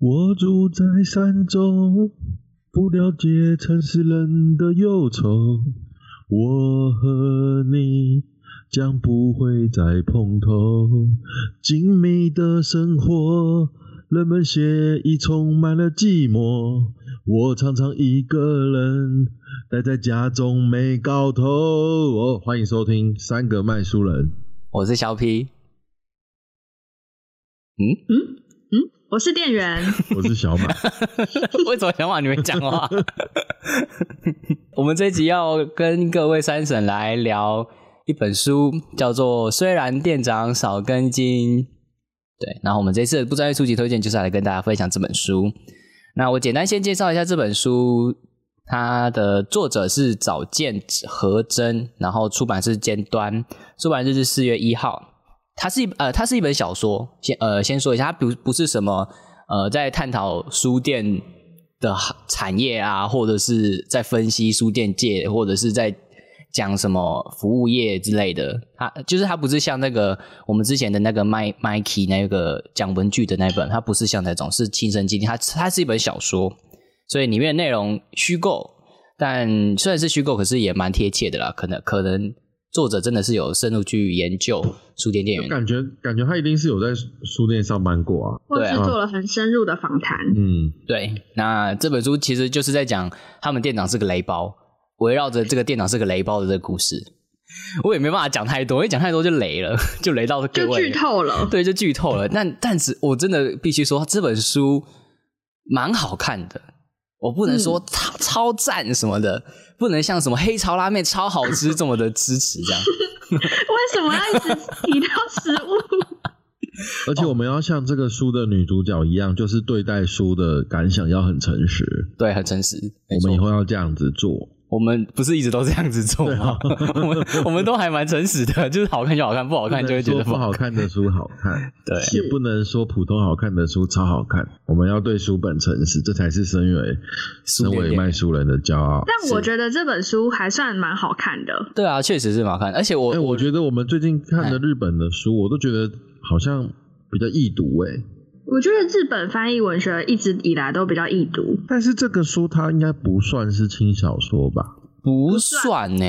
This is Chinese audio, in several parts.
我住在山中，不了解城市人的忧愁。我和你将不会再碰头。静谧的生活，人们写意充满了寂寞。我常常一个人待在家中没搞头。哦，欢迎收听三个卖书人。我是小 P。嗯嗯嗯，我是店员，我是小马。为什么小马你没讲话？我们这集要跟各位三婶来聊一本书，叫做《虽然店长少根筋》。对，然后我们这次的不专业书籍推荐就是来跟大家分享这本书。那我简单先介绍一下这本书，它的作者是早见和真，然后出版是尖端，出版日是四月一号。它是一呃，它是一本小说。先呃，先说一下，它不不是什么呃，在探讨书店的产业啊，或者是在分析书店界，或者是在讲什么服务业之类的。它就是它不是像那个我们之前的那个麦麦 key 那个讲文具的那本，它不是像那种是亲身经历。它它是一本小说，所以里面内容虚构，但虽然是虚构，可是也蛮贴切的啦。可能可能。作者真的是有深入去研究书店店员，感觉感觉他一定是有在书店上班过啊，或是做了很深入的访谈。嗯，对。那这本书其实就是在讲他们店长是个雷包，围绕着这个店长是个雷包的这个故事。我也没办法讲太多，因为讲太多就雷了，就雷到各位，就剧透了。对，就剧透了。但但是我真的必须说，这本书蛮好看的。我不能说超超赞什么的。不能像什么黑潮拉面超好吃这么的支持这样，为什么要一直提到食物？而且我们要像这个书的女主角一样，就是对待书的感想要很诚实，对，很诚实。我们以后要这样子做。我们不是一直都这样子做吗？我们我们都还蛮诚实的，就是好看就好看，不好看 就会觉得不好看的书好看，对，也不能说普通好看的书超好看。我们要对书本诚实，这才是身为身为卖书人的骄傲。但我觉得这本书还算蛮好看的。对啊，确实是蛮好看，而且我我觉得我们最近看的日本的书，我都觉得好像比较易读诶。我觉得日本翻译文学一直以来都比较易读，但是这个书它应该不算是轻小说吧？不算呢，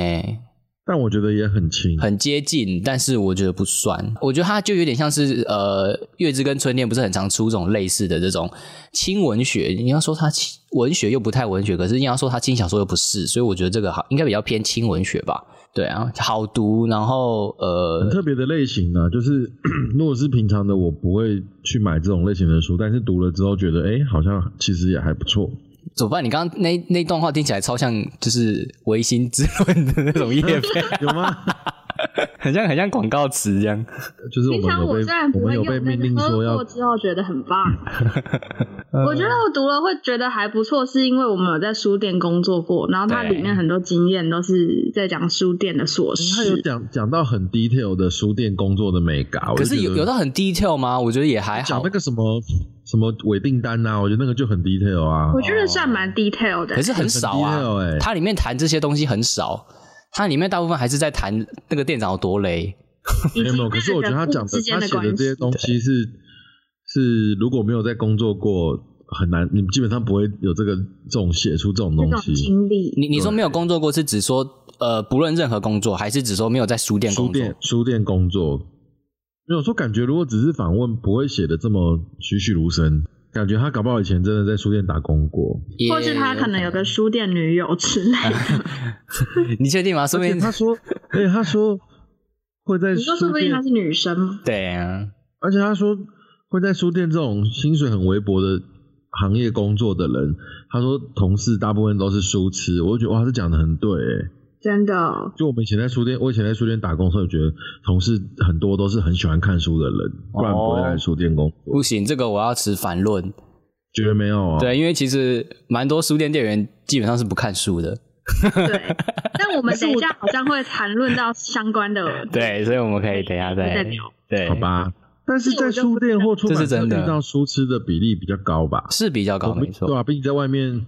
但我觉得也很轻，很接近，但是我觉得不算。我觉得它就有点像是呃，月之跟春天不是很常出这种类似的这种轻文学。你要说它轻文学又不太文学，可是你要说它轻小说又不是，所以我觉得这个好应该比较偏轻文学吧。对啊，好读，然后呃，很特别的类型呢，就是 如果是平常的，我不会去买这种类型的书，但是读了之后觉得，哎，好像其实也还不错。怎么办？你刚刚那那段话听起来超像就是唯心之论的那种叶 片，有吗？很像很像广告词一样。就是我们有被我们有被命令说要之后觉得很棒。我觉得我读了会觉得还不错，是因为我们有在书店工作过，然后它里面很多经验都是在讲书店的琐事。它有讲讲到很 detail 的书店工作的美感。可是有有到很 detail 吗？我觉得也还好。讲那个什么什么伪订单呐，我觉得那个就很 detail 啊。我觉得算蛮 detail 的，可是很少啊。它里面谈这些东西很少，它里面大部分还是在谈那个店长有多雷。没 有没有，可是我觉得他讲的他写的这些东西是是如果没有在工作过很难，你基本上不会有这个这种写出这种东西经历。你你说没有工作过是指说呃不论任何工作，还是指说没有在书店工作？书店书店工作没有说感觉，如果只是访问，不会写的这么栩栩如生。感觉他搞不好以前真的在书店打工过，或是他可能有个书店女友之类的。你确定吗？说明他说，对，他说。会在书店，她是女生吗？对啊，而且他说会在书店这种薪水很微薄的行业工作的人，他说同事大部分都是书痴，我就觉得哇，这讲的很对，哎，真的。就我们以前在书店，我以前在书店打工时候，觉得同事很多都是很喜欢看书的人，不然不会来书店工作。不行，这个我要持反论，觉得没有啊？对，因为其实蛮多书店店员基本上是不看书的。对，但我们等一下好像会谈论到相关的。对，所以我们可以等一下再聊。对，好吧。但是在书店或出版社遇到书痴的比例比较高吧？是比较高，没错。对啊，毕竟在外面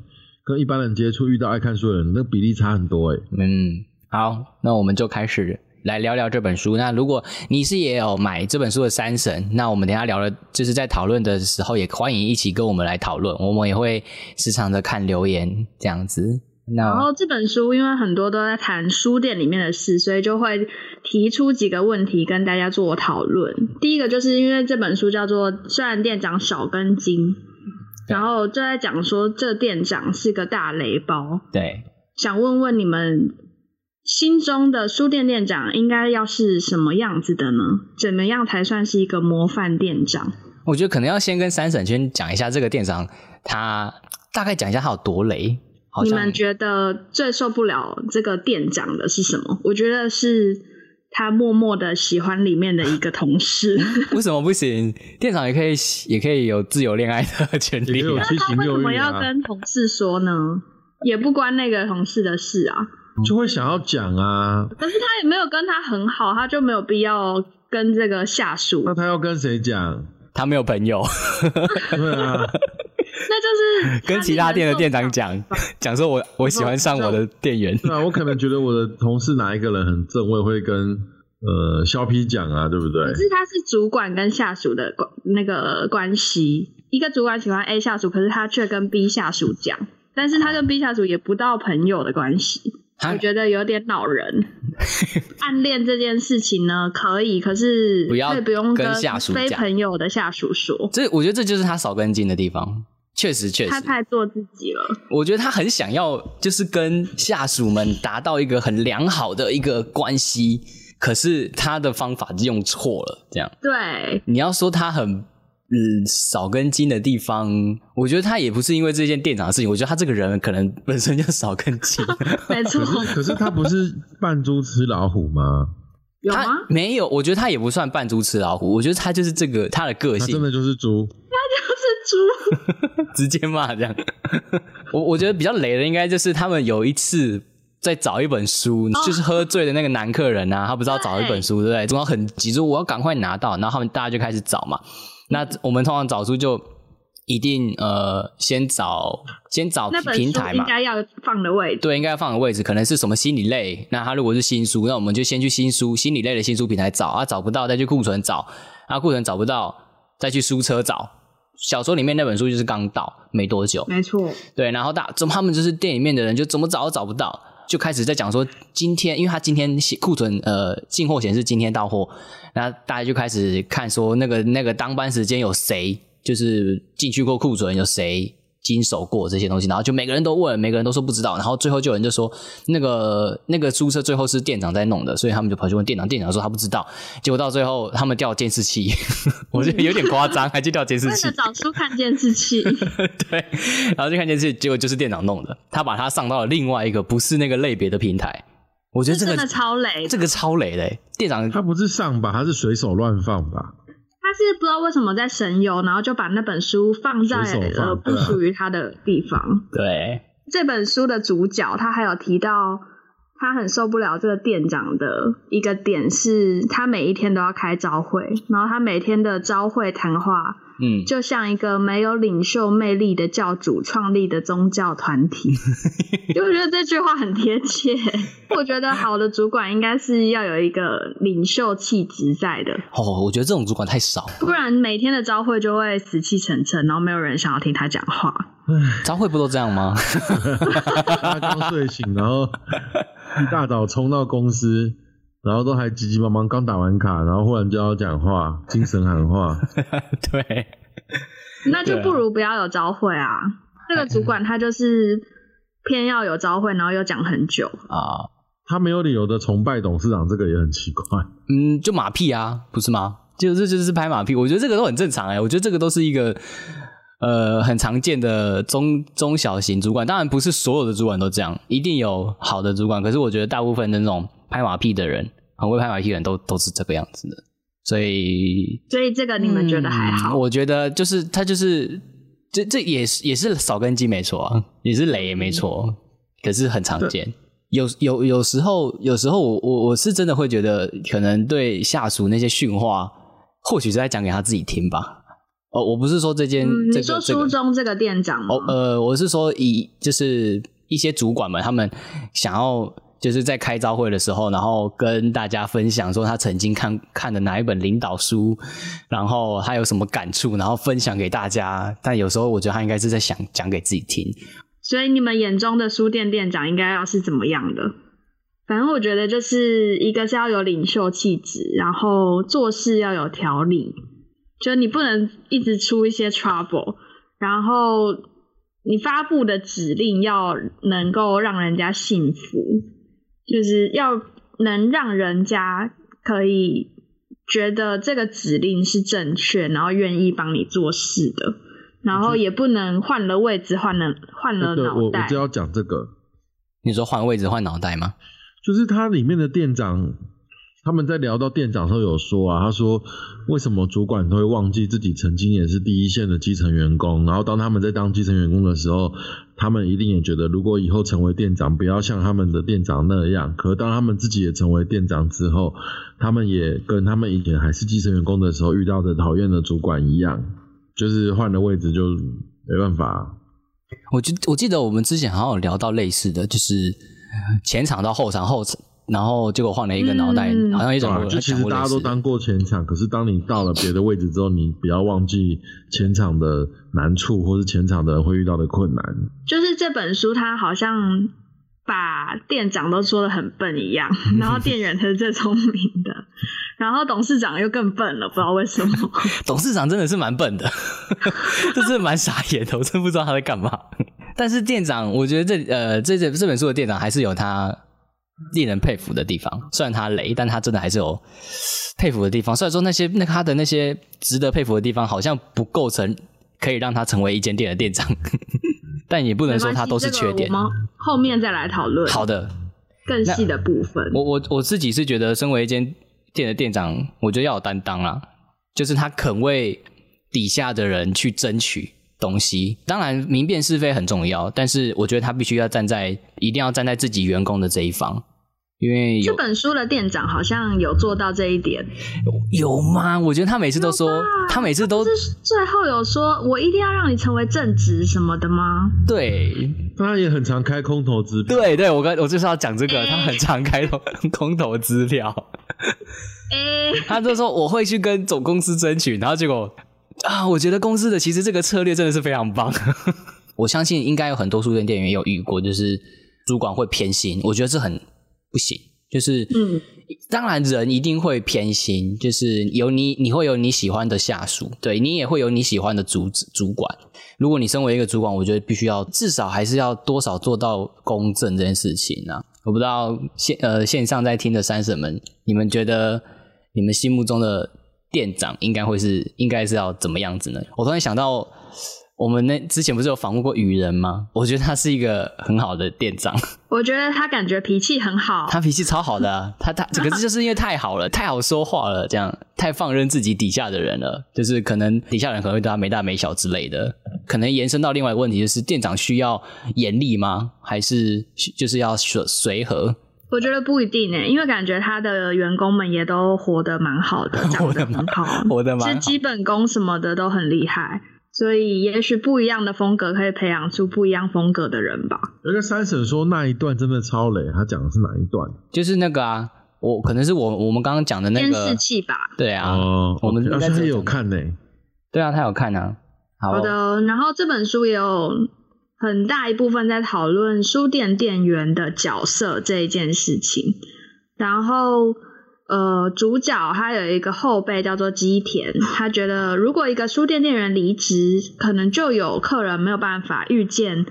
跟一般人接触，遇到爱看书的人，那比例差很多哎。嗯，好，那我们就开始来聊聊这本书。那如果你是也有买这本书的三神，那我们等一下聊了，就是在讨论的时候，也欢迎一起跟我们来讨论。我们也会时常的看留言这样子。那然后这本书因为很多都在谈书店里面的事，所以就会提出几个问题跟大家做讨论。第一个就是因为这本书叫做《虽然店长少根筋》，对然后就在讲说这店长是个大雷包，对，想问问你们心中的书店店长应该要是什么样子的呢？怎么样才算是一个模范店长？我觉得可能要先跟三婶先讲一下这个店长，他大概讲一下他有多雷。你们觉得最受不了这个店长的是什么？我觉得是他默默的喜欢里面的一个同事。为什么不行？店长也可以也可以有自由恋爱的权利啊。也有七他为什么要跟同事说呢？也不关那个同事的事啊。就会想要讲啊。可是他也没有跟他很好，他就没有必要跟这个下属。那他要跟谁讲？他没有朋友，对啊，那就是跟其他店的店长讲讲说我我喜欢上我的店员。对啊，我可能觉得我的同事哪一个人很正，我也会跟呃肖皮讲啊，对不对可？是他是主管跟下属的关那个关系，一个主管喜欢 A 下属，可是他却跟 B 下属讲，但是他跟 B 下属也不到朋友的关系，我觉得有点恼人。暗恋这件事情呢，可以，可是不要不用跟下属非朋友的下属说，这我觉得这就是他少根筋的地方，确实确实他，太做自己了。我觉得他很想要就是跟下属们达到一个很良好的一个关系，可是他的方法用错了，这样。对，你要说他很嗯少根筋的地方，我觉得他也不是因为这件店长的事情，我觉得他这个人可能本身就少根筋。没错可，是他不是扮猪吃老虎吗？有吗？他没有，我觉得他也不算扮猪吃老虎，我觉得他就是这个他的个性，他真的就是猪。他就是猪，直接骂这样。我我觉得比较雷的应该就是他们有一次在找一本书，就是喝醉的那个男客人啊，他不知道找一本书，对不对？总要很急说我要赶快拿到，然后他们大家就开始找嘛。那我们通常找书就一定呃先找先找那本书平台嘛。应该要放的位置。对，应该要放的位置可能是什么心理类。那他如果是新书，那我们就先去新书心理类的新书平台找啊，找不到再去库存找，啊库存找不到再去书车找。小说里面那本书就是刚到没多久，没错，对，然后大怎么他们就是店里面的人就怎么找都找不到，就开始在讲说今天，因为他今天显库存呃进货显示今天到货，那大家就开始看说那个那个当班时间有谁就是进去过库存，有谁经手过这些东西，然后就每个人都问，每个人都说不知道，然后最后就有人就说那个那个租车最后是店长在弄的，所以他们就跑去问店长，店长说他不知道，结果到最后他们调监视器，我觉得有点夸张，还去调监视器为了。找出看监视器，对，然后就看监视，结果就是店长弄的，他把它上到了另外一个不是那个类别的平台。我觉得这个真的超雷。这个超雷的欸，店长他不是上吧？他是随手乱放吧？他是不知道为什么在神游，然后就把那本书放在随手放呃不属于他的地方。对这本书的主角他还有提到，他很受不了这个店长的一个点是，他每一天都要开朝会，然后他每天的朝会谈话嗯，就像一个没有领袖魅力的教主创立的宗教团体，就我觉得这句话很贴切。我觉得好的主管应该是要有一个领袖气质在的，哦，我觉得这种主管太少，不然每天的朝会就会死气沉沉，然后没有人想要听他讲话。招会不都这样吗？他刚睡醒，然后一大早冲到公司，然后都还急急忙忙刚打完卡，然后忽然就要讲话，精神喊话。对，那就不如不要有朝会啊。这个主管他就是偏要有朝会，然后又讲很久。啊、他没有理由的崇拜董事长，这个也很奇怪。嗯，就马屁啊，不是吗？就这就是拍马屁，我觉得这个都很正常哎、我觉得这个都是一个呃很常见的中中小型主管，当然不是所有的主管都这样，一定有好的主管，可是我觉得大部分的那种拍马屁的人，很会拍马屁的人都都是这个样子的，所以所以这个你们觉得还好？嗯我觉得就是他就是这这也是也是少根基没错啊，也是雷也没错，可是很常见。有有有时候，有时候我我我是真的会觉得，可能对下属那些训话，或许是在讲给他自己听吧。哦，我不是说这件、嗯，这你说书中这个店长吗？哦，呃，我是说以就是一些主管们，他们想要就是在开招会的时候，然后跟大家分享说他曾经看看的哪一本领导书，然后他有什么感触，然后分享给大家。但有时候我觉得他应该是在想讲给自己听。所以你们眼中的书店店长应该要是怎么样的？反正我觉得就是一个是要有领袖气质，然后做事要有条理，就你不能一直出一些 trouble，然后你发布的指令要能够让人家信服，就是要能让人家可以觉得这个指令是正确，然后愿意帮你做事的，然后也不能换了位置换了换了对，我我脑袋就。要讲这个，你说换位置换脑袋吗？就是它里面的店长，他们在聊到店长的时候有说啊，他说为什么主管都会忘记自己曾经也是第一线的基层员工，然后当他们在当基层员工的时候，他们一定也觉得如果以后成为店长，不要像他们的店长那样。可当他们自己也成为店长之后，他们也跟他们以前还是基层员工的时候遇到的讨厌的主管一样，就是换了位置就没办法。我记我记得我们之前好像有聊到类似的，就是前场到后场，后场然后结果换了一个脑袋，嗯好像一？种就其实大家都当过前场，可是当你到了别的位置之后，你不要忘记前场的难处，或是前场的人会遇到的困难。就是这本书，它好像把店长都说的很笨一样，然后店员才是最聪明的，然后董事长又更笨了，不知道为什么。董事长真的是蛮笨的，这是蛮傻眼的，我真不知道他在干嘛。但是店长，我觉得这呃这这这本书的店长还是有他令人佩服的地方，虽然他雷，但他真的还是有佩服的地方。虽然说那些那他的那些值得佩服的地方，好像不构成可以让他成为一间店的店长，但也不能说他都是缺点没。关系这个我们后面再来讨论好的，更细的部分。我我我自己是觉得，身为一间店的店长，我觉得要有担当啦，就是他肯为底下的人去争取东西。当然，明辨是非很重要，但是我觉得他必须要站在，一定要站在自己员工的这一方，因为有这本书的店长好像有做到这一点，有吗？我觉得他每次都说，他每次都是最后有说我一定要让你成为正职什么的吗？对他也很常开空头支票，对对，我刚我就是要讲这个，哎他很常开头空头支票。诶、他就说我会去跟总公司争取，然后结果啊，我觉得公司的其实这个策略真的是非常棒。我相信应该有很多书店店员也有遇过，就是主管会偏心，我觉得这很不行。就是，嗯，当然人一定会偏心，就是有你你会有你喜欢的下属，对你也会有你喜欢的主主管。如果你身为一个主管，我觉得必须要至少还是要多少做到公正这件事情啊。我不知道线呃线上在听的三婶们，你们觉得你们心目中的店长应该会是应该是要怎么样子呢？我突然想到，我们那之前不是有访问过雨人吗？我觉得他是一个很好的店长，我觉得他感觉脾气很好，他脾气超好的、啊，他他可是就是因为太好了，太好说话了，这样太放任自己底下的人了，就是可能底下人可能会对他没大没小之类的，可能延伸到另外一个问题，就是店长需要严厉吗？还是就是要随随和？我觉得不一定诶，因为感觉他的员工们也都活得蛮好的，活得很好，活得蛮好 是基本功什么的都很厉害，所以也许不一样的风格可以培养出不一样风格的人吧。有个三婶说那一段真的超雷，他讲的是哪一段？就是那个啊，我可能是我我们刚刚讲的那监个视，器吧。对啊，哦，我们应该而且他也有有看呢、对啊，他有看啊。好好的，然后这本书也有很大一部分在讨论书店店员的角色这一件事情。然后，呃，主角他有一个后辈叫做基田，他觉得如果一个书店店员离职，可能就有客人没有办法遇见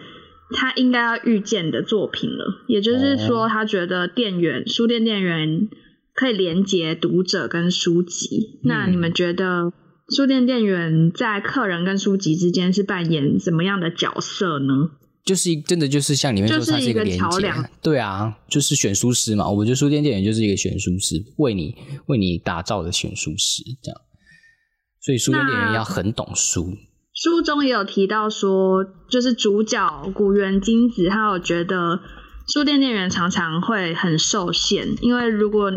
他应该要遇见的作品了。也就是说，他觉得店员、书店店员可以连接读者跟书籍。那你们觉得？书店店员在客人跟书籍之间是扮演怎么样的角色呢？就是真的就是像里面说，就是它是一个连接。对啊，就是选书师嘛。我觉得书店店员就是一个选书师，为你为你打造的选书师这样。所以书店店员要很懂书。书中也有提到说，就是主角古原金子，他有觉得书店店员常常会很受限，因为如果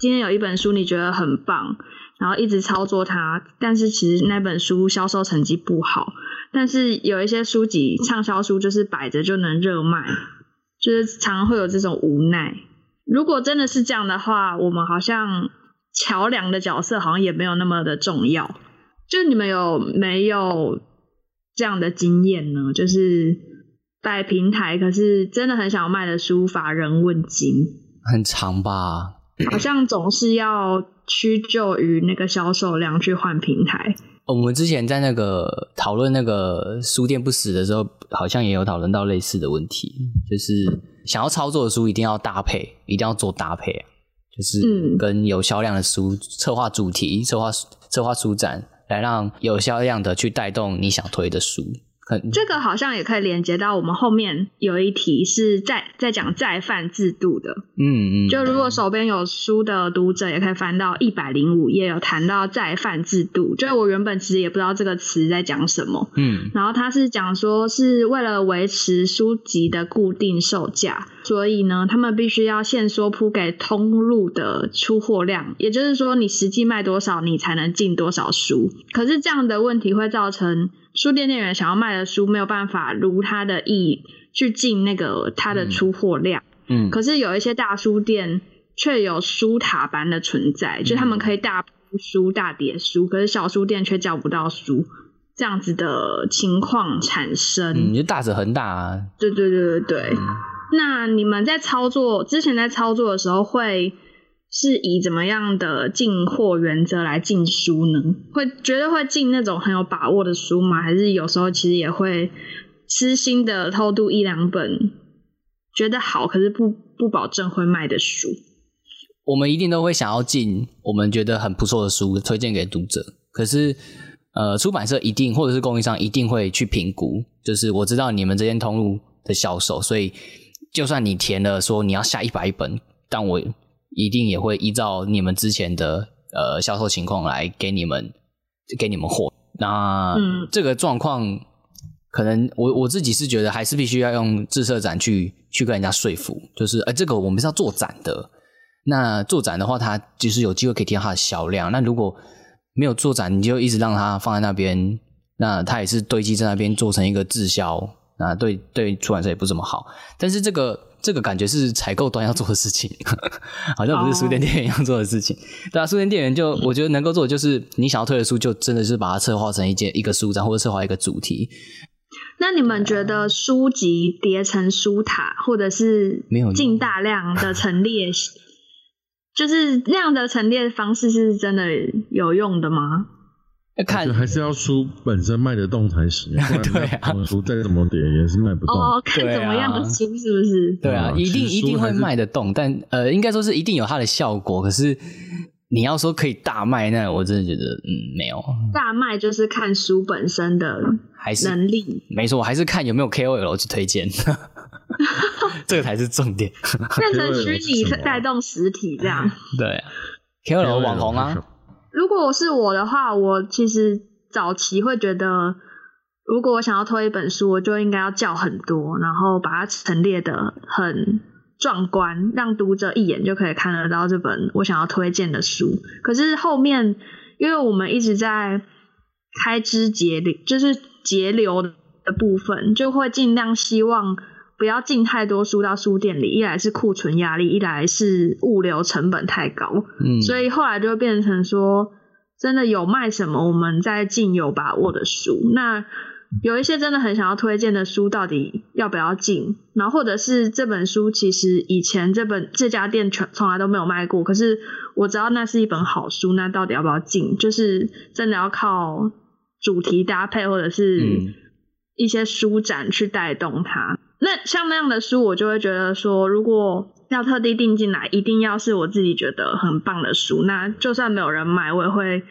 今天有一本书你觉得很棒，然后一直操作它，但是其实那本书销售成绩不好，但是有一些书籍畅销书就是摆着就能热卖，就是常常会有这种无奈。如果真的是这样的话，我们好像桥梁的角色好像也没有那么的重要。就你们有没有这样的经验呢？就是摆平台，可是真的很想卖的书乏人问津，很长吧？好像总是要屈就于那个销售量去换平台。我们之前在那个讨论那个书店不死的时候，好像也有讨论到类似的问题，就是想要操作的书一定要搭配，一定要做搭配啊，就是跟有销量的书策划主题、策划策划书展，来让有销量的去带动你想推的书。这个好像也可以连接到我们后面有一题是在在讲再贩制度的，嗯嗯，就如果手边有书的读者也可以翻到一百零五页，有谈到再贩制度。就我原本其实也不知道这个词在讲什么，嗯，然后他是讲说是为了维持书籍的固定售价，所以呢，他们必须要限缩铺给通路的出货量，也就是说你实际卖多少，你才能进多少书。可是这样的问题会造成。书店店员想要卖的书没有办法如他的意去进那个他的出货量，嗯，可是有一些大书店却有书塔般的存在，就他们可以大铺书、大叠书，可是小书店却叫不到书，这样子的情况产生，嗯，就大者恒大啊，对对对对对。那你们在操作之前在操作的时候会？是以怎么样的进货原则来进书呢？会觉得会进那种很有把握的书吗？还是有时候其实也会私心的偷渡一两本觉得好，可是不不保证会卖的书？我们一定都会想要进我们觉得很不错的书推荐给读者。可是，呃，出版社一定或者是供应商一定会去评估，就是我知道你们这间通路的销售，所以就算你填了说你要下一百本，但我。一定也会依照你们之前的呃销售情况来给你们给你们货。那这个状况，可能我我自己是觉得还是必须要用自设展去去跟人家说服，就是哎，这个我们是要做展的。那做展的话，它就是有机会可以提到它的销量。那如果没有做展，你就一直让它放在那边，那它也是堆积在那边做成一个滞销，那对对出版社也不怎么好。但是这个。这个感觉是采购端要做的事情，好像不是书店店员要做的事情。对啊，书店店员就我觉得能够做的就是你想要推的书，就真的是把它策划成一件一个书展，或者策划一个主题。那你们觉得书籍叠成书塔，或者是没有进大量的陈列，就是那样的陈列方式是真的有用的吗？看还是要书本身卖得动才行，对啊，书再怎么点也是卖不动。哦，看怎么样的书是不是？对啊，一定一定会卖得动，但呃，应该说是一定有它的效果。可是你要说可以大卖，那我真的觉得嗯没有。大卖就是看书本身的还是能力，没错，还是看有没有 KOL 去推荐，这个才是重点。变成虚拟带动实体这样，对，KOL 网红啊。如果是我的话，我其实早期会觉得，如果我想要推一本书，我就应该要叫很多，然后把它陈列的很壮观，让读者一眼就可以看得到这本我想要推荐的书。可是后面，因为我们一直在开支节流，就是节流的部分，就会尽量希望。不要进太多书到书店里，一来是库存压力，一来是物流成本太高。嗯，所以后来就变成说，真的有卖什么，我们再进有把握的书。那有一些真的很想要推荐的书，到底要不要进？然后或者是这本书其实以前这本这家店全从来都没有卖过，可是我知道那是一本好书，那到底要不要进？就是真的要靠主题搭配，或者是一些书展去带动它。那像那样的书，我就会觉得说，如果要特地订进来，一定要是我自己觉得很棒的书。那就算没有人买，我也会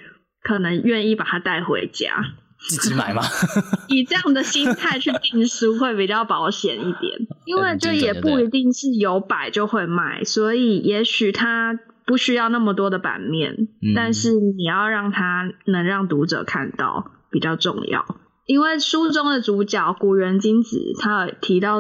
可能愿意把它带回家，自己买吗？以这样的心态去订书会比较保险一点，因为这也不一定是有摆就会卖，所以也许它不需要那么多的版面，但是你要让它能让读者看到比较重要。因为书中的主角古原金子，他提到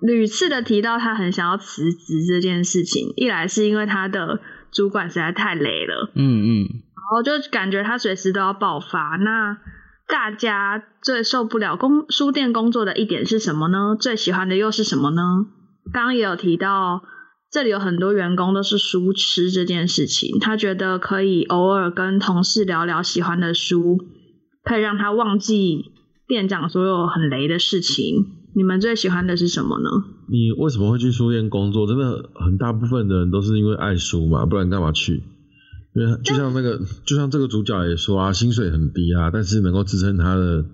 屡次的提到他很想要辞职这件事情。一来是因为他的主管实在太累了，嗯嗯，然后就感觉他随时都要爆发。那大家最受不了工书店工作的一点是什么呢？最喜欢的又是什么呢？刚刚也有提到，这里有很多员工都是书痴这件事情，他觉得可以偶尔跟同事聊聊喜欢的书，可以让他忘记店长所有很雷的事情。你们最喜欢的是什么呢？你为什么会去书店工作？真的很大部分的人都是因为爱书嘛，不然干嘛去？因为就像那个，就像这个主角也说啊，薪水很低啊，但是能够支撑他的，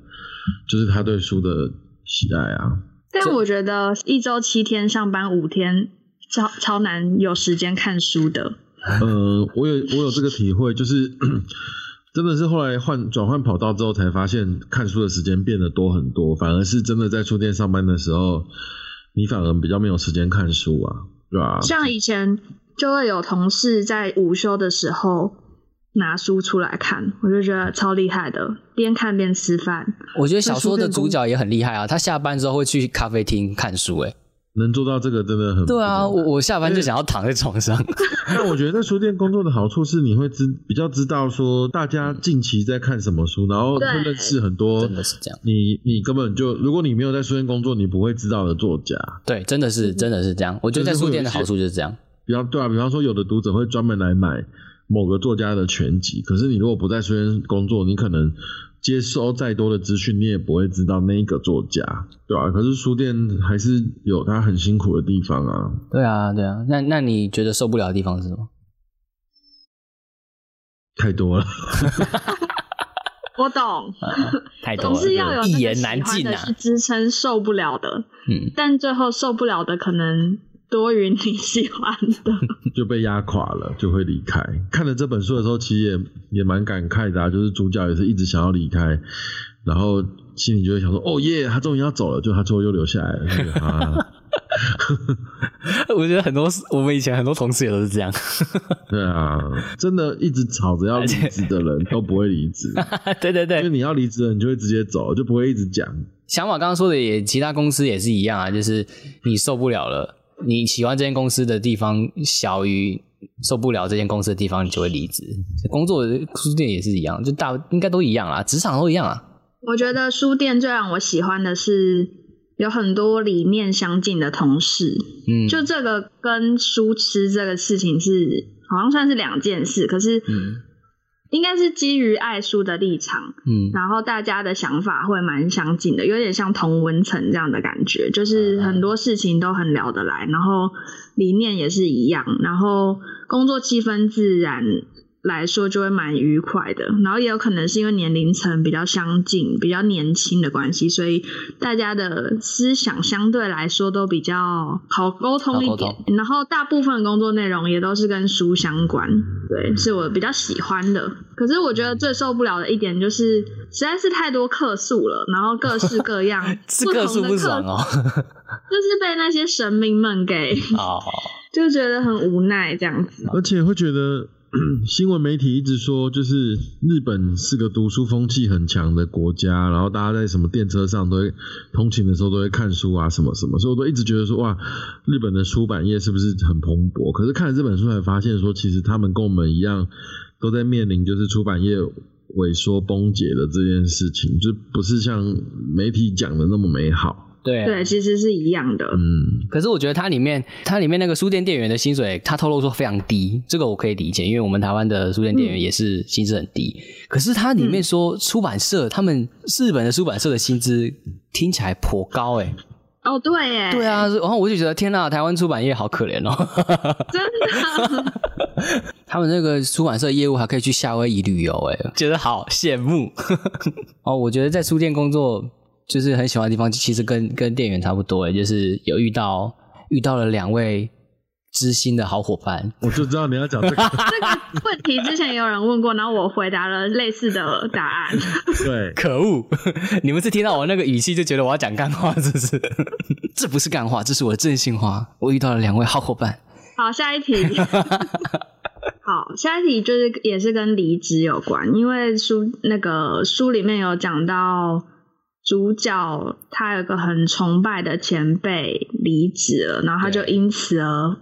就是他对书的喜爱啊。但我觉得一周七天上班五天，超超难有时间看书的。呃，我有我有这个体会，就是真的是后来换转换跑道之后，才发现看书的时间变得多很多。反而是真的在书店上班的时候，你反而比较没有时间看书啊，对吧？像以前就会有同事在午休的时候拿书出来看，我就觉得超厉害的，边看边吃饭。我觉得小说的主角也很厉害啊，他下班之后会去咖啡厅看书、欸，能做到这个真的很对啊，我我下班就想要躺在床上。但我觉得在书店工作的好处是，你会知比较知道说大家近期在看什么书，然后会认识很多真的是这样你你根本就如果你没有在书店工作，你不会知道的作家。对，真的是真的是这样。我觉得在书店的好处就是这样。比方对啊，比方说有的读者会专门来买某个作家的全集，可是你如果不在书店工作，你可能接收再多的资讯，你也不会知道那一个作家，对吧、可是书店还是有它很辛苦的地方啊。对啊，对啊。那那你觉得受不了的地方是什么？太多了，我懂，太多了，总是要有一言难尽的是。支撑受不了的，嗯，但最后受不了的可能多于你喜欢的。就被压垮了，就会离开。看了这本书的时候，其实也也蛮感慨的啊，就是主角也是一直想要离开，然后心里就会想说，哦耶，他终于要走了，就他最后又留下来了，我觉得很多我们以前很多同事也都是这样。对啊，真的一直吵着要离职的人都不会离职，对对对，就你要离职了，你就会直接走，就不会一直讲。想法刚刚说的也，其他公司也是一样啊，就是你受不了了，你喜欢这间公司的地方小于受不了这间公司的地方，你就会离职。工作的书店也是一样，就大应该都一样啊，职场都一样啊。我觉得书店最让我喜欢的是有很多理念相近的同事，嗯，就这个跟书吃这个事情是好像算是两件事，可是嗯应该是基于爱书的立场，嗯。然后大家的想法会蛮相近的，有点像同文层这样的感觉，就是很多事情都很聊得来，然后理念也是一样，然后工作气氛自然来说就会蛮愉快的，然后也有可能是因为年龄层比较相近、比较年轻的关系，所以大家的思想相对来说都比较好沟通一点，然后大部分工作内容也都是跟书相关，对，是我比较喜欢的。可是我觉得最受不了的一点就是实在是太多客诉了，然后各式各样 是不同的各诉不爽客哦。就是被那些神明们给哦，就觉得很无奈这样子。而且会觉得 新闻媒体一直说，就是日本是个读书风气很强的国家，然后大家在什么电车上都会通勤的时候都会看书啊，什么什么，所以我都一直觉得说，哇，日本的出版业是不是很蓬勃？可是看了这本书才发现说，其实他们跟我们一样，都在面临就是出版业。萎缩崩解的这件事情，就不是像媒体讲的那么美好。对啊对，其实是一样的。嗯，可是我觉得它里面，它里面那个书店店员的薪水，他透露说非常低，这个我可以理解，因为我们台湾的书店店员也是薪资很低。可是它里面说出版社，他们日本的出版社的薪资听起来颇高诶、哦，对耶，对啊，然后我就觉得天呐，台湾出版业好可怜哦。真的。他们那个出版社业务还可以去夏威夷旅游，哎，觉得好羡慕。哦，我觉得在书店工作就是很喜欢的地方，其实跟跟店员差不多，哎，就是有遇到遇到了两位知心的好伙伴。我就知道你要讲这个。这个问题之前也有人问过，然后我回答了类似的答案。对，可恶！你们是听到我那个语气就觉得我要讲干话，是不是？这不是干话，这是我的真心话。我遇到了两位好伙伴。好，下一题。好，下一题就是也是跟离职有关，因为书那个书里面有讲到主角他有个很崇拜的前辈离职了，然后他就因此而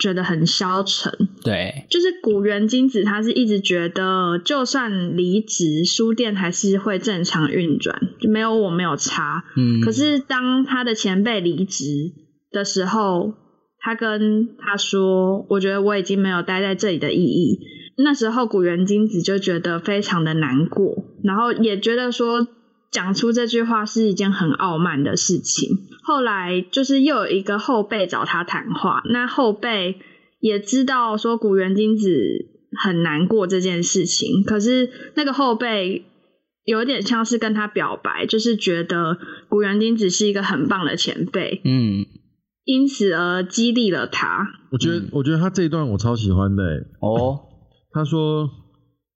觉得很消沉。对，就是古元金子，他是一直觉得，就算离职，书店还是会正常运转，就没有我没有差。嗯，可是当他的前辈离职的时候，他跟他说：“我觉得我已经没有待在这里的意义。”那时候古元金子就觉得非常的难过，然后也觉得说讲出这句话是一件很傲慢的事情。后来就是又有一个后辈找他谈话，那后辈也知道说古原金子很难过这件事情，可是那个后辈有点像是跟他表白，就是觉得古原金子是一个很棒的前辈，嗯，因此而激励了他。我觉得，我觉得他这一段我超喜欢的欸。哦，他说：“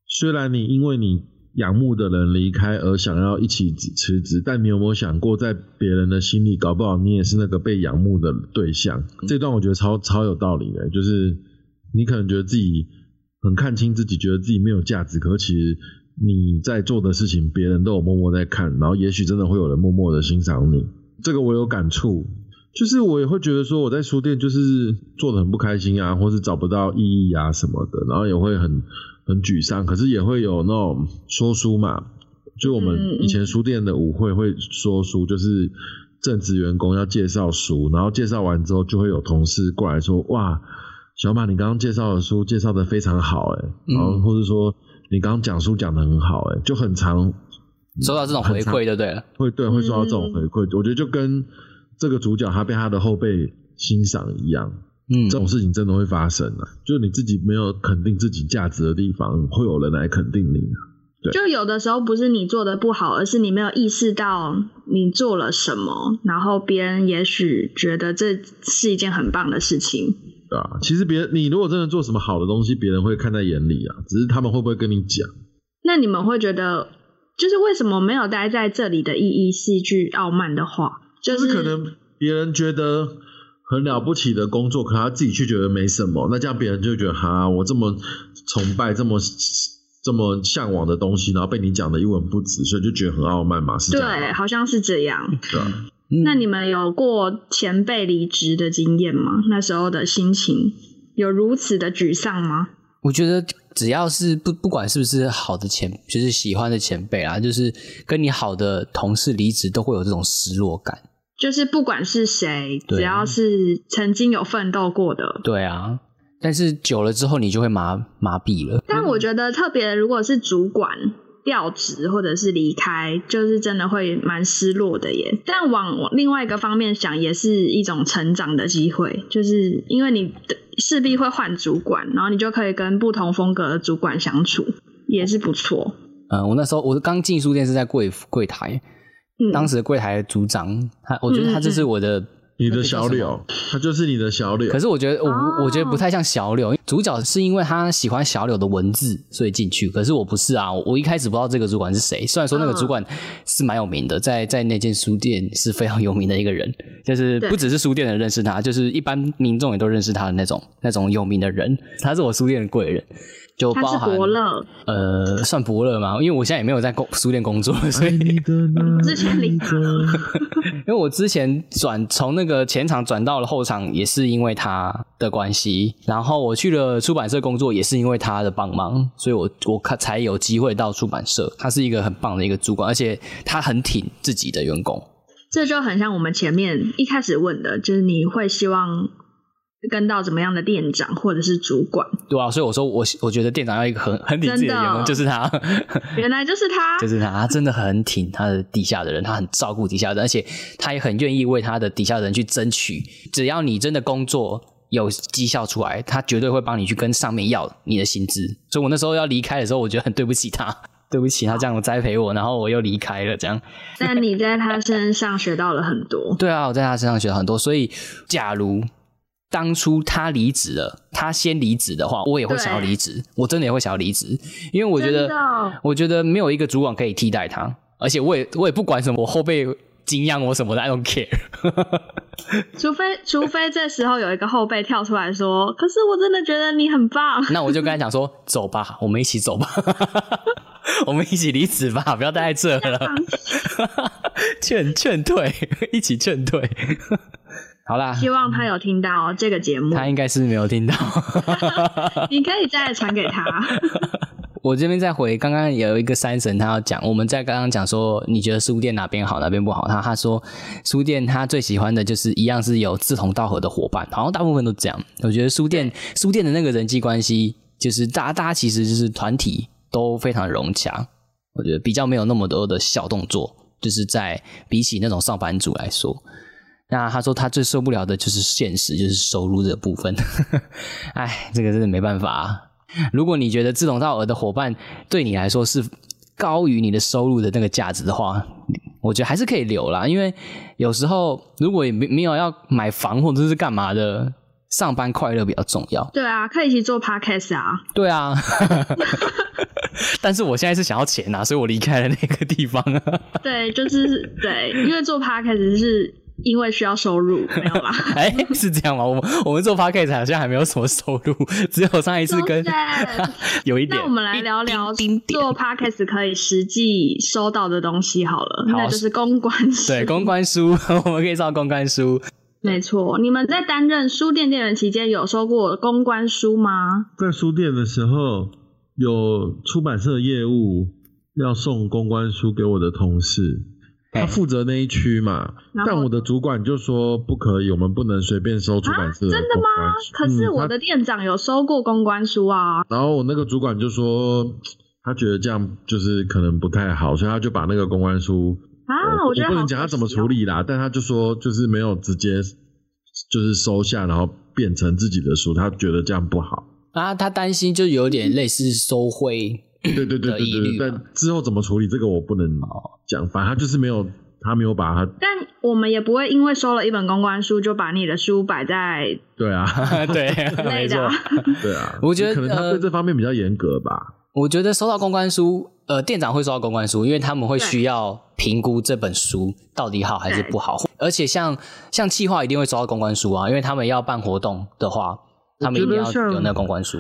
虽然你因为你仰慕的人离开而想要一起辞职，但你有没有想过，在别人的心里，搞不好你也是那个被仰慕的对象？”这段我觉得超超有道理的，就是你可能觉得自己很看清自己，觉得自己没有价值，可是其实你在做的事情，别人都有默默在看，然后也许真的会有人默默的欣赏你。这个我有感触。就是我也会觉得说我在书店就是做的很不开心啊，或是找不到意义啊什么的，然后也会很很沮丧。可是也会有那种说书嘛，就我们以前书店的舞会会说书，就是正职员工要介绍书，然后介绍完之后就会有同事过来说：“哇，小马你刚刚介绍的书介绍的非常好哎、然后或者说你刚刚讲书讲的很好哎、就很常收到这种回馈就对了。会对会收到这种回馈，我觉得就跟这个主角他被他的后辈欣赏一样，嗯这种事情真的会发生啊！就是你自己没有肯定自己价值的地方，会有人来肯定你。对就有的时候不是你做的不好，而是你没有意识到你做了什么，然后别人也许觉得这是一件很棒的事情。对啊，其实别人你如果真的做什么好的东西，别人会看在眼里啊，只是他们会不会跟你讲？那你们会觉得，就是为什么没有待在这里的意义是一句傲慢的话？就就是可能别人觉得很了不起的工作，可他自己却觉得没什么，那这样别人就觉得哈，我这么崇拜、这么这么向往的东西，然后被你讲的一文不值，所以就觉得很傲慢嘛，是这样对，好像是这样。对那你们有过前辈离职的经验吗？那时候的心情有如此的沮丧吗？我觉得只要是不不管是不是好的前，就是喜欢的前辈啊，就是跟你好的同事离职，都会有这种失落感。就是不管是谁，只要是曾经有奋斗过的，对啊，但是久了之后，你就会麻麻痹了。但我觉得特别，如果是主管调职或者是离开，就是真的会蛮失落的耶。但往另外一个方面想，也是一种成长的机会，就是因为你势必会换主管，然后你就可以跟不同风格的主管相处，也是不错。嗯，我那时候我刚进书店是在柜柜台，嗯，当时的柜台的组长，他我觉得他就是我的。你的小柳，他就是你的小柳。可是我觉得我我觉得不太像小柳，主角是因为他喜欢小柳的文字，所以进去。可是我不是啊，我我一开始不知道这个主管是谁。虽然说那个主管是蛮有名的，在在那间书店是非常有名的一个人，就是不只是书店的人认识他，就是一般民众也都认识他的那种那种有名的人。他是我书店的贵人，就他是包含伯乐，呃算伯乐嘛，因为我现在也没有在工书店工作，所以你的那之前领 因为我之前转从那个前场转到了后场，也是因为他的关系。然后我去了出版社工作，也是因为他的帮忙，所以我我看才有机会到出版社。他是一个很棒的一个主管，而且他很挺自己的员工。这就很像我们前面一开始问的，就是你会希望跟到怎么样的店长或者是主管？对啊，所以我说我我觉得店长要一个很很挺自己的员工，真的就是他，原来就是他，就是他，他真的很挺他的底下的人，他很照顾底下的人，而且他也很愿意为他的底下的人去争取。只要你真的工作有绩效出来，他绝对会帮你去跟上面要你的薪资。所以我那时候要离开的时候，我觉得很对不起他，对不起他这样栽培我，然后我又离开了，这样。但你在他身上学到了很多。对啊，我在他身上学到很多。所以，假如当初他离职了，他先离职的话，我也会想要离职，我真的也会想要离职，因为我觉得我觉得没有一个主管可以替代他，而且我也我也不管什么，我后辈敬仰我什么的，I don't care。除非除非这时候有一个后辈跳出来说：“可是我真的觉得你很棒。那我就跟他讲说，走吧，我们一起走吧，我们一起离职吧，不要待在这了，劝劝退，一起劝退。好啦”，希望他有听到这个节目，他应该是没有听到。你可以再传给他。我这边再回刚刚有一个三神，他要讲，我们在刚刚讲说，你觉得书店哪边好，哪边不好？他他说书店他最喜欢的就是一样是有志同道合的伙伴，好像大部分都这样。我觉得书店书店的那个人际关系，就是大家大家其实就是团体都非常融洽，我觉得比较没有那么多的小动作，就是在比起那种上班族来说。那他说他最受不了的就是现实，就是收入这部分。哎，这个真的没办法、啊。如果你觉得志同道合的伙伴对你来说是高于你的收入的那个价值的话，我觉得还是可以留啦。因为有时候如果也没没有要买房或者是干嘛的，上班快乐比较重要。对啊，可以一起做 podcast 啊。对啊，但是我现在是想要钱啊，所以我离开了那个地方。对，就是对，因为做 podcast 是因为需要收入，没有啦。哎，是这样吗？我们我们做 podcast 好像还没有什么收入，只有上一次跟 有一点。那我们来聊聊一丁点做 podcast 可以实际收到的东西好了，好那就是公关书。对公关书，我们可以上公关书。没错，你们在担任书店店员期间有收过公关书吗？在书店的时候，有出版社业务要送公关书给我的同事，哎他负责那一区嘛，但我的主管就说不可以，我们不能随便收出版社啊真的公吗。可是我的店长有收过公关书啊。然后我那个主管就说，他觉得这样就是可能不太好，所以他就把那个公关书啊，我觉得不能讲他怎么处理啦，但他就说就是没有直接就是收下，然后变成自己的书，他觉得这样不好。啊，他担心就有点类似收贿，对对对对对但之后怎么处理这个我不能讲，反正他就是没有他没有把他但我们也不会因为收了一本公关书就把你的书摆在对啊 对，没错。对啊，我觉得可能他呃对这方面比较严格吧。我觉得收到公关书，呃，店长会收到公关书，因为他们会需要评估这本书到底好还是不好。而且像像企划一定会收到公关书啊，因为他们要办活动的话，他们一定要有那个公关书。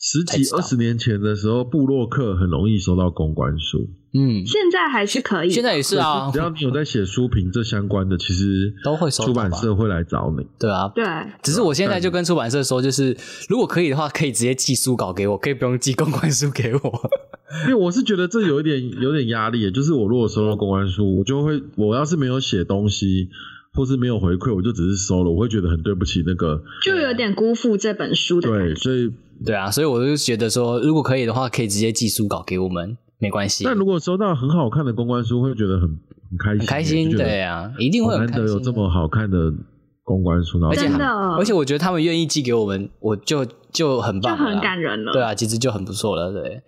十几二十年前的时候，布洛克很容易收到公关书，嗯，现在还是可以，现在也是啊只，要你有在写书评这相关的，其实都会收到出版社会来找你。对啊。对，只是我现在就跟出版社说，就是如果可以的话，可以直接寄书稿给我，可以不用寄公关书给我。因为我是觉得这有一点有点压力，就是我如果收到公关书，我就会我要是没有写东西，或是没有回馈，我就只是收了，我会觉得很对不起那个就有点辜负这本书的对，所以对啊，所以我就觉得说，如果可以的话，可以直接寄书稿给我们，没关系。但如果收到很好看的公关书，会觉得很很开心，很开心，对啊，一定会好很开心。难得有这么好看的公关书，然后而且真的而且我觉得他们愿意寄给我们，我就就很棒就，很感人了。对啊，其实就很不错了，对。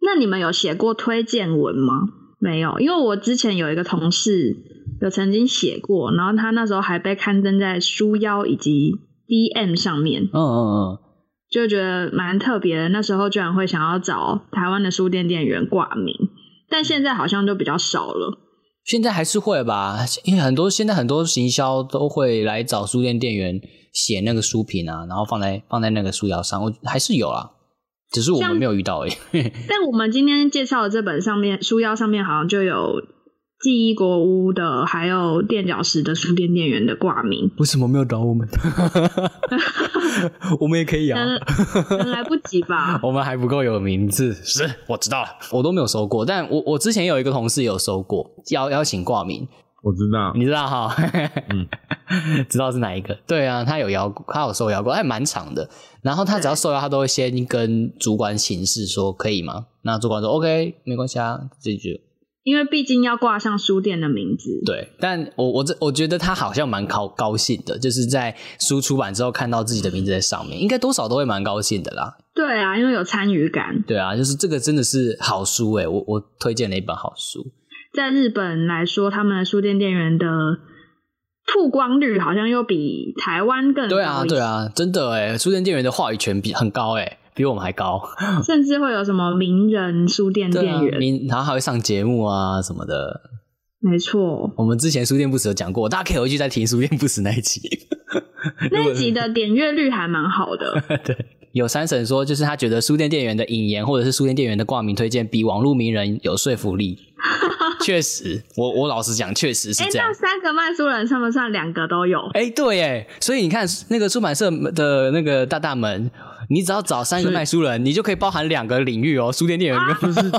那你们有写过推荐文吗？没有，因为我之前有一个同事有曾经写过，然后他那时候还被刊登在书腰以及 DM 上面，嗯嗯嗯，就觉得蛮特别的。那时候居然会想要找台湾的书店店员挂名，但现在好像就比较少了。现在还是会吧，因为很多现在很多行销都会来找书店店员写那个书评啊，然后放在放在那个书腰上，我还是有啦，只是我们像没有遇到而已。但我们今天介绍的这本上面书腰上面好像就有记忆国屋的，还有垫脚石的书店店员的挂名，为什么没有找我们？我们也可以啊。来不及吧。我们还不够有名字，是我知道了，我都没有收过，但我我之前有一个同事有收过，邀邀请挂名，我知道，你知道哈？嗯，知道是哪一个？对啊，他有邀，他有受邀过，还蛮长的。然后他只要受邀，他都会先跟主管请示说可以吗？那主管说 OK，没关系啊，这就因为毕竟要挂上书店的名字，对。但我我这我觉得他好像蛮高高兴的，就是在书出版之后看到自己的名字在上面，应该多少都会蛮高兴的啦。对啊，因为有参与感。对啊，就是这个真的是好书诶、我我推荐了一本好书。在日本来说，他们的书店店员的曝光率好像又比台湾更高对啊，对啊，真的哎，书店店员的话语权比很高诶，比我们还高。甚至会有什么名人书店店，员，名然后还会上节目啊什么的。没错，我们之前书店不死有讲过，大家可以回去再听书店不死那一集。那一集的点阅率还蛮好的。对，有三婶说，就是他觉得书店店员的引言或者是书店店员的挂名推荐比网络名人有说服力。确实，我我老实讲，确实是哎，这样那。三个卖书人算不算两个都有？哎、对，哎，所以你看那个出版社的那个大大们，你只要找三个卖书人，你就可以包含两个领域哦，书店店员。跟就是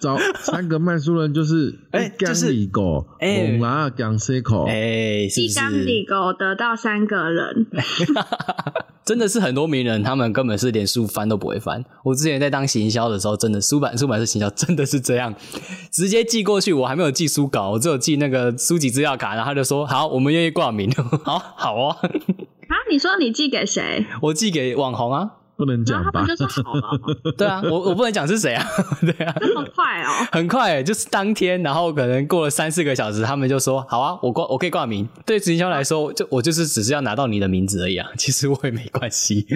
找 三个卖书人，就是哎就是里狗，哎。猛拉讲 C 口，哎，是不一缸里是？狗得到三个人，真的是很多名人，他们根本是连书翻都不会翻。我之前在当行销的时候，真的书版书版社行销真的是这样，直接寄过去，我还没有寄书稿，我只有寄那个书籍资料卡，然后他就说好，我们愿意挂名，好好哦，啊，你说你寄给谁？我寄给网红啊，不能讲吧他们？就说好了，对啊，我我不能讲是谁啊，对啊，这么快哦。很快，就是当天，然后可能过了三四个小时，他们就说好啊，我挂我可以挂名。对直销来说，就我就是只是要拿到你的名字而已啊，其实我也没关系。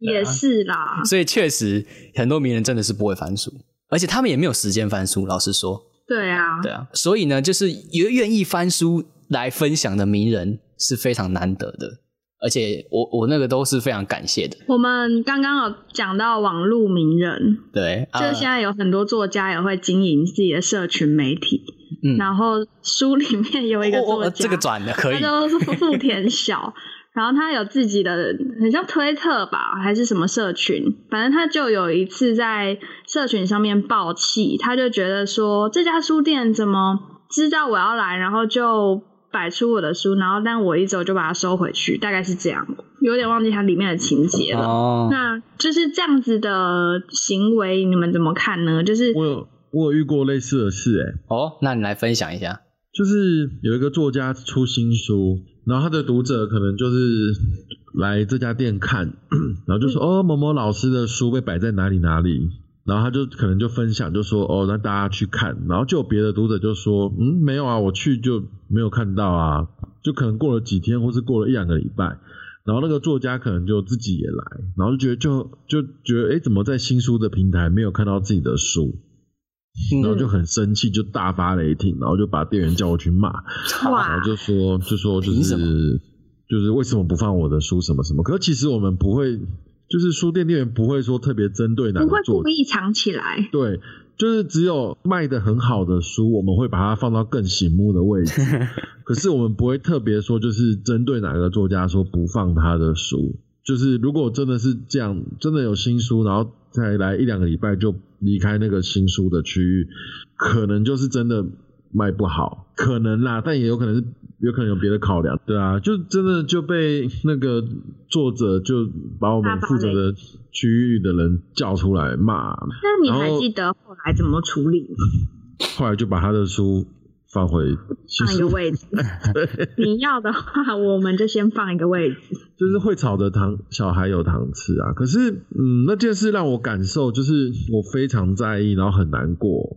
也是啦，所以确实很多名人真的是不会翻书，而且他们也没有时间翻书。老实说，对啊，对啊，所以呢，就是有愿意翻书来分享的名人是非常难得的，而且我我那个都是非常感谢的。我们刚刚有讲到网络名人，对，就啊现在有很多作家也会经营自己的社群媒体，嗯然后书里面有一个作家，这个转的可以他，就是富田小，然后他有自己的很像推特吧，还是什么社群，反正他就有一次在社群上面爆气，他就觉得说这家书店怎么知道我要来，然后就摆出我的书，然后但我一走就把它收回去，大概是这样，有点忘记它里面的情节了。哦，那就是这样子的行为，你们怎么看呢？就是我有我有遇过类似的事、欸，哦，那你来分享一下。就是有一个作家出新书，然后他的读者可能就是来这家店看，然后就说、哦某某老师的书被摆在哪里哪里，然后他就可能就分享就说哦那大家去看，然后就有别的读者就说嗯没有啊我去就没有看到啊，就可能过了几天或是过了一两个礼拜。然后那个作家可能就自己也来，然后就觉得就就觉得，哎，怎么在新书的平台没有看到自己的书？然后就很生气，就大发雷霆，然后就把店员叫过去骂，然哇后，就说就说就是就是为什么不放我的书什么什么？可是其实我们不会，就是书店店员不会说特别针对哪个不会故意藏起来。对，就是只有卖的很好的书，我们会把它放到更醒目的位置。可是我们不会特别说，就是针对哪个作家说不放他的书。就是如果真的是这样，真的有新书，然后再来一两个礼拜就离开那个新书的区域，可能就是真的卖不好，可能啦，但也有可能是有可能有别的考量，对啊，就真的就被那个作者就把我们负责的区域的人叫出来骂，那你还记得后来怎么处理吗？后来就把他的书放回新放一个，位置。你要的话，我们就先放一个位置。就是会吵的糖小孩有糖吃啊。可是，嗯，那件事让我感受就是我非常在意，然后很难过。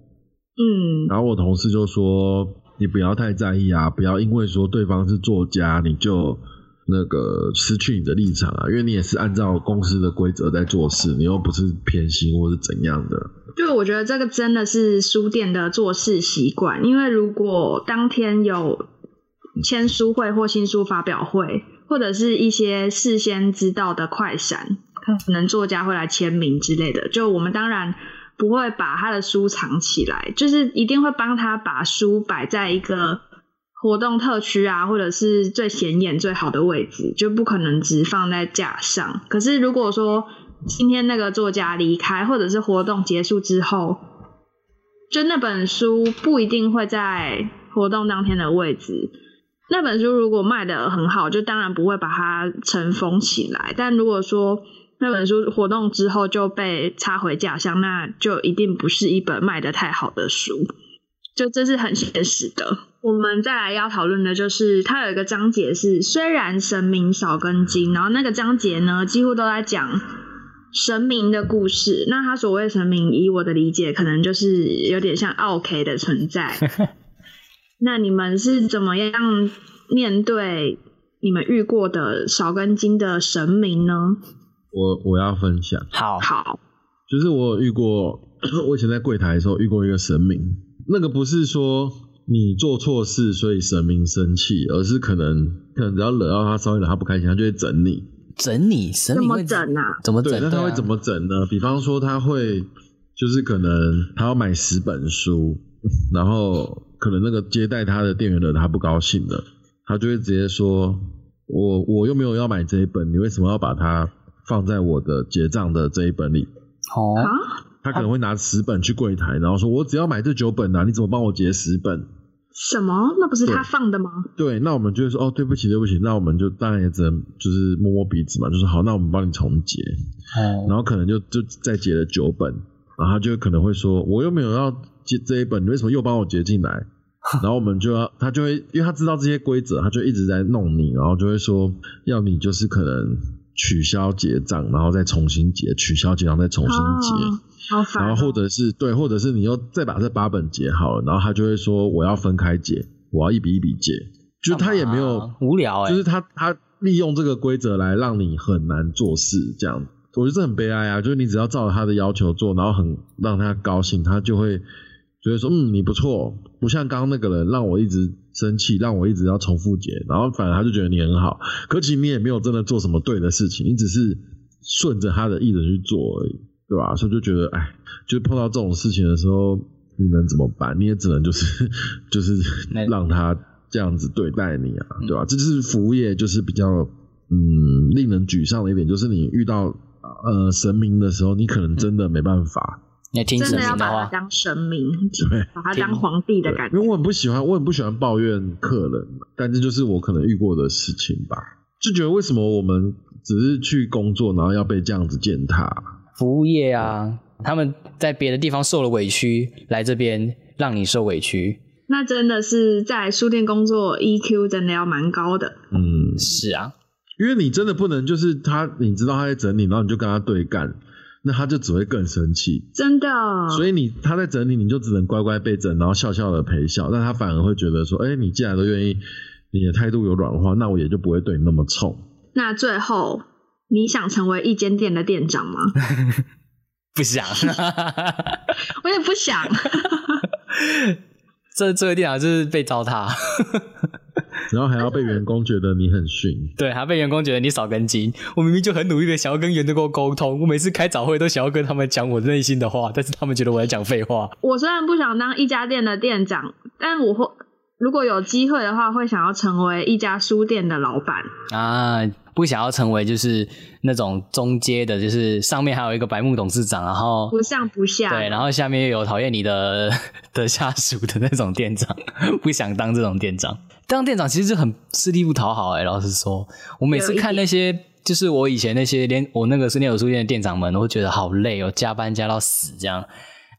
嗯，然后我同事就说：“你不要太在意啊，不要因为说对方是作家，你就那个失去你的立场啊，因为你也是按照公司的规则在做事，你又不是偏心或是怎样的。”就我觉得这个真的是书店的做事习惯，因为如果当天有签书会或新书发表会，或者是一些事先知道的快闪，可能作家会来签名之类的，就我们当然不会把他的书藏起来，就是一定会帮他把书摆在一个活动特区啊，或者是最显眼最好的位置，就不可能只放在架上。可是如果说今天那个作家离开，或者是活动结束之后，就那本书不一定会在活动当天的位置。那本书如果卖的很好，就当然不会把它尘封起来。但如果说那本书活动之后就被插回架上，那就一定不是一本卖的太好的书。就这是很现实的。我们再来要讨论的就是，它有一个章节是虽然神明少根筋，然后那个章节呢几乎都在讲神明的故事。那他所谓神明，以我的理解，可能就是有点像奥 K 的存在。那你们是怎么样面对你们遇过的少根筋的神明呢？我我要分享，好，好，就是我有遇过，我以前在柜台的时候遇过一个神明，那个不是说你做错事所以神明生气，而是可能可能只要惹到他稍微惹他不开心，他就会整你。整你神怎么明会整啊？怎么整？那他会怎么整呢？比方说他会就是可能他要买十本书，然后可能那个接待他的店员惹他不高兴了，他就会直接说：“我我又没有要买这一本，你为什么要把它放在我的结账的这一本里。哦，啊，他可能会拿十本去柜台，然后说：“我只要买这九本啊，你怎么帮我结十本什么？那不是他放的吗？？”对，那我们就会说：“哦，对不起，对不起。”那我们就当然也只能就是摸摸鼻子嘛，就是：“好，那我们帮你重结。”哦，然后可能就就再结了九本，然后他就可能会说：“我又没有要结这一本，你为什么又帮我结进来？” 然后我们就要他就会，因为他知道这些规则，他就一直在弄你，然后就会说要你就是可能取消结账，然后再重新结，取消结账再重新结。哦，好烦哦。然后或者是对，或者是你又再把这八本结好了，然后他就会说我要分开结，我要一笔一笔结，就是他也没有无聊哎、就是他他利用这个规则来让你很难做事，这样我觉得这很悲哀啊。就是你只要照着他的要求做，然后很让他高兴，他就会觉得说嗯你不错，不像刚刚那个人让我一直生气，让我一直要重复解，然后反而他就觉得你很好，可其实你也没有真的做什么对的事情，你只是顺着他的意思去做而已，对吧？所以就觉得哎，就碰到这种事情的时候，你能怎么办？你也只能就是 就是让他这样子对待你啊，对吧？这就是服务业，就是比较嗯令人沮丧的一点，就是你遇到呃神明的时候，你可能真的没办法。你听真的要神明话，把他当神明，对 把他当皇帝的感觉。因为我很不喜欢，我很不喜欢抱怨客人，但这就是我可能遇过的事情吧。就觉得为什么我们只是去工作，然后要被这样子践踏？服务业啊，他们在别的地方受了委屈，来这边让你受委屈，那真的是在书店工作，EQ 真的要蛮高的。嗯，是啊，因为你真的不能就是他，你知道他在整理，然后你就跟他对干，那他就只会更生气。真的，所以你他在整理，你就只能乖乖被整，然后笑笑的陪笑。但他反而会觉得说，哎、你既然都愿意，你的态度有软化，那我也就不会对你那么冲。那最后你想成为一间店的店长吗？不想。我也不想。这这个店长就是被糟蹋，然后还要被员工觉得你很逊。对，还被员工觉得你少根筋。我明明就很努力的想要跟员工沟通，我每次开早会都想要跟他们讲我内心的话，但是他们觉得我在讲废话。我虽然不想当一家店的店长，但我会如果有机会的话，会想要成为一家书店的老板。啊，不想要成为就是那种中阶的，就是上面还有一个白木董事长，然后不上不下。对，然后下面又有讨厌你的 的下属的那种店长，不想当这种店长。当店长其实就很吃力不讨好哎、老实说，我每次看那些就是我以前那些连我那个是念有书店的店长们，我会觉得好累哦，加班加到死这样。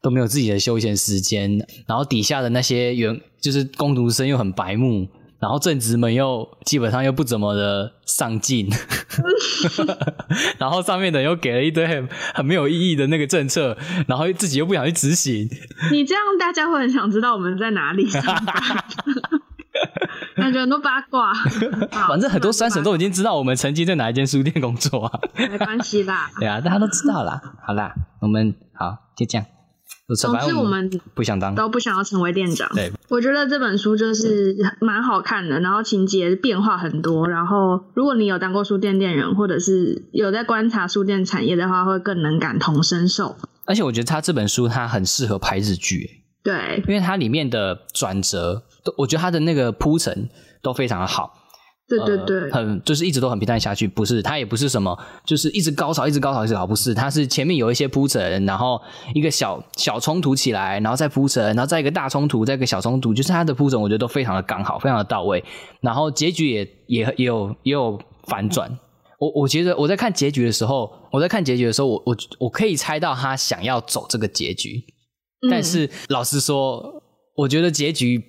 都没有自己的休闲时间，然后底下的那些员就是工读生又很白目，然后正职们又基本上又不怎么的上进，然后上面的又给了一堆很很没有意义的那个政策，然后自己又不想去执行，你这样大家会很想知道我们在哪里，感觉很多八卦。反正很多三省都已经知道我们曾经在哪一间书店工作啊，没关系啦。对啊，大家都知道啦。好啦，我们好就这样。总之我们不想当，都不想要成为店长。对，我觉得这本书就是蛮好看的，然后情节变化很多。然后如果你有当过书店店员，或者是有在观察书店产业的话，会更能感同身受。而且我觉得他这本书它很适合拍日剧、欸对，因为它里面的转折，都我觉得它的那个铺陈都非常的好。对对对，呃很就是一直都很平淡下去，不是它也不是什么，就是一直高潮，一直高潮，一直高潮，不是，它是前面有一些铺陈，然后一个小小冲突起来，然后再铺陈，然后再一个大冲突，再一个小冲突，就是它的铺陈，我觉得都非常的刚好，非常的到位，然后结局也也也有也有反转。我我觉得我在看结局的时候，我在看结局的时候，我我我可以猜到他想要走这个结局，但嗯是老实说，我觉得结局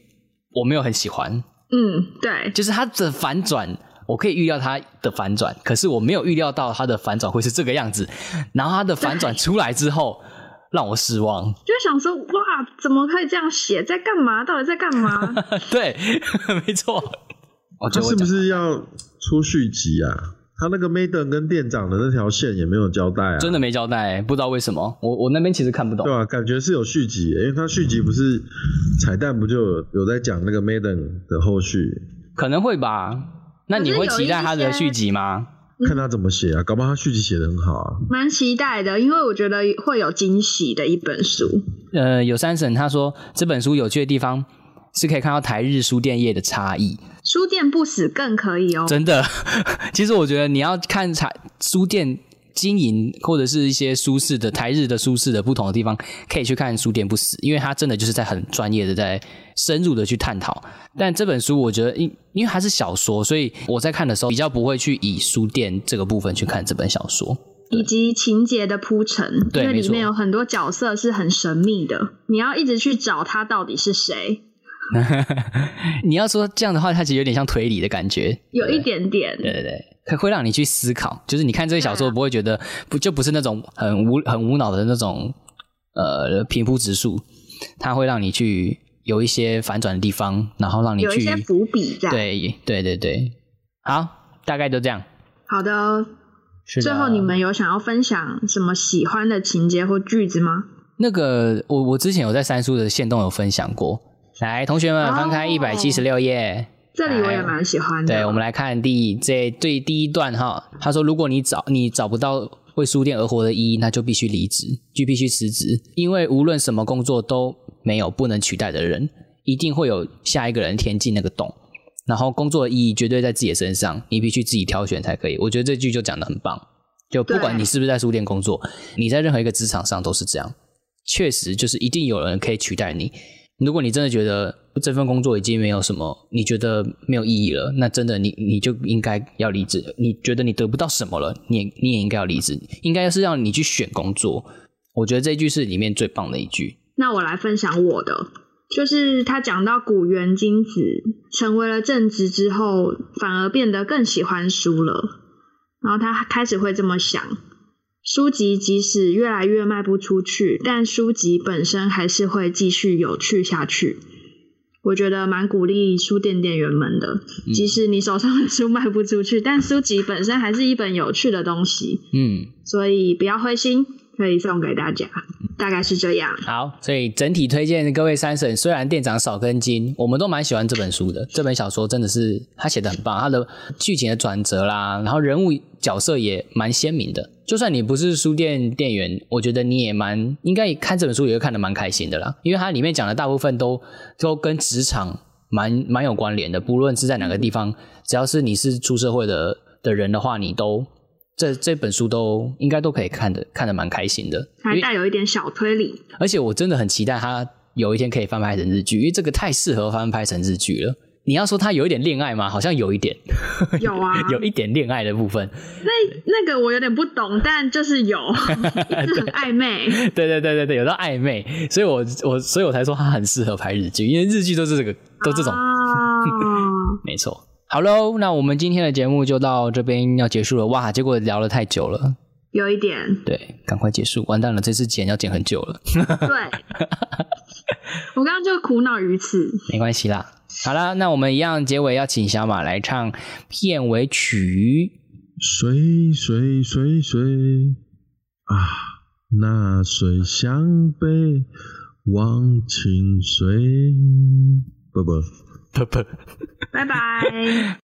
我没有很喜欢。嗯，对，就是它的反转，我可以预料它的反转，可是我没有预料到它的反转会是这个样子。然后它的反转出来之后，让我失望。就想说哇，怎么可以这样写？在干嘛？到底在干嘛？对，没错。我他是不觉得我讲是要出续集啊？他那个 Maiden 跟店长的那条线也没有交代啊，真的没交代，不知道为什么。我我那边其实看不懂对。啊，感觉是有续集耶，因为他续集不是彩蛋不就有有在讲那个 Maiden 的后续，可能会吧。那你会期待他的续集吗？看他怎么写啊，搞不好他续集写的很好啊。蛮期待的，因为我觉得会有惊喜的一本书。呃，有三婶他说这本书有趣的地方是可以看到台日书店业的差异。书店不死更可以哦。真的，其实我觉得你要看台书店经营或者是一些舒适的台日的舒适的不同的地方，可以去看书店不死，因为它真的就是在很专业的在深入的去探讨。但这本书我觉得因因为它是小说，所以我在看的时候比较不会去以书店这个部分去看这本小说。以及情节的铺陈，因为里面有很多角色是很神秘的，你要一直去找他到底是谁，你要说这样的话，它其实有点像推理的感觉。有一点点。对对对，可会让你去思考，就是你看这个小说不会觉得不就不是那种很无很无脑的那种呃平铺直述，它会让你去有一些反转的地方，然后让你去有一些伏笔在。对对对对，好，大概就这样。好的，是的最后你们有想要分享什么喜欢的情节或句子吗？那个我我之前有在三叔的线动有分享过，来同学们哦翻开一百七十六页。这里我也蛮喜欢的。对，我们来看第这对第一段哈，他说，如果你找你找不到为书店而活的意义，那就必须离职，就必须辞职，因为无论什么工作都没有不能取代的人，一定会有下一个人填进那个洞。然后工作的意义绝对在自己的身上，你必须自己挑选才可以。我觉得这句就讲的很棒，就不管你是不是在书店工作，你在任何一个职场上都是这样。确实，就是一定有人可以取代你。如果你真的觉得这份工作已经没有什么，你觉得没有意义了，那真的你你就应该要离职。你觉得你得不到什么了，你也你也应该要离职，应该是让你去选工作。我觉得这句是里面最棒的一句。那我来分享我的，就是他讲到古元金子成为了正职之后，反而变得更喜欢书了。然后他开始会这么想：书籍即使越来越卖不出去，但书籍本身还是会继续有趣下去。我觉得蛮鼓励书店店员们的，即使你手上的书卖不出去，但书籍本身还是一本有趣的东西，嗯，所以不要灰心，可以送给大家，大概是这样。好，所以整体推荐各位三婶，虽然店长少根筋，我们都蛮喜欢这本书的。这本小说真的是他写的很棒，他的剧情的转折啦，然后人物角色也蛮鲜明的。就算你不是书店店员，我觉得你也蛮应该看这本书也会看得蛮开心的啦，因为它里面讲的大部分都都跟职场蛮蛮有关联的，不论是在哪个地方，只要是你是出社会的的人的话，你都这这本书都应该都可以看的看得蛮开心的，还带有一点小推理。而且我真的很期待它有一天可以翻拍成日剧，因为这个太适合翻拍成日剧了。你要说他有一点恋爱吗？好像有一点，有啊，有一点恋爱的部分。那那个我有点不懂，但就是有，很暧昧。对对对对对，有到暧昧，所以我我所以我才说他很适合拍日剧，因为日剧都是这个都这种，哦，没错。好喽，那我们今天的节目就到这边要结束了。哇，结果聊了太久了，有一点，对，赶快结束，完蛋了，这次剪要剪很久了，对。我刚刚就苦恼于此。没关系啦。好了，那我们一样结尾要请小马来唱片尾曲。水水水水啊，那水向北忘情水。不不。不不。拜拜。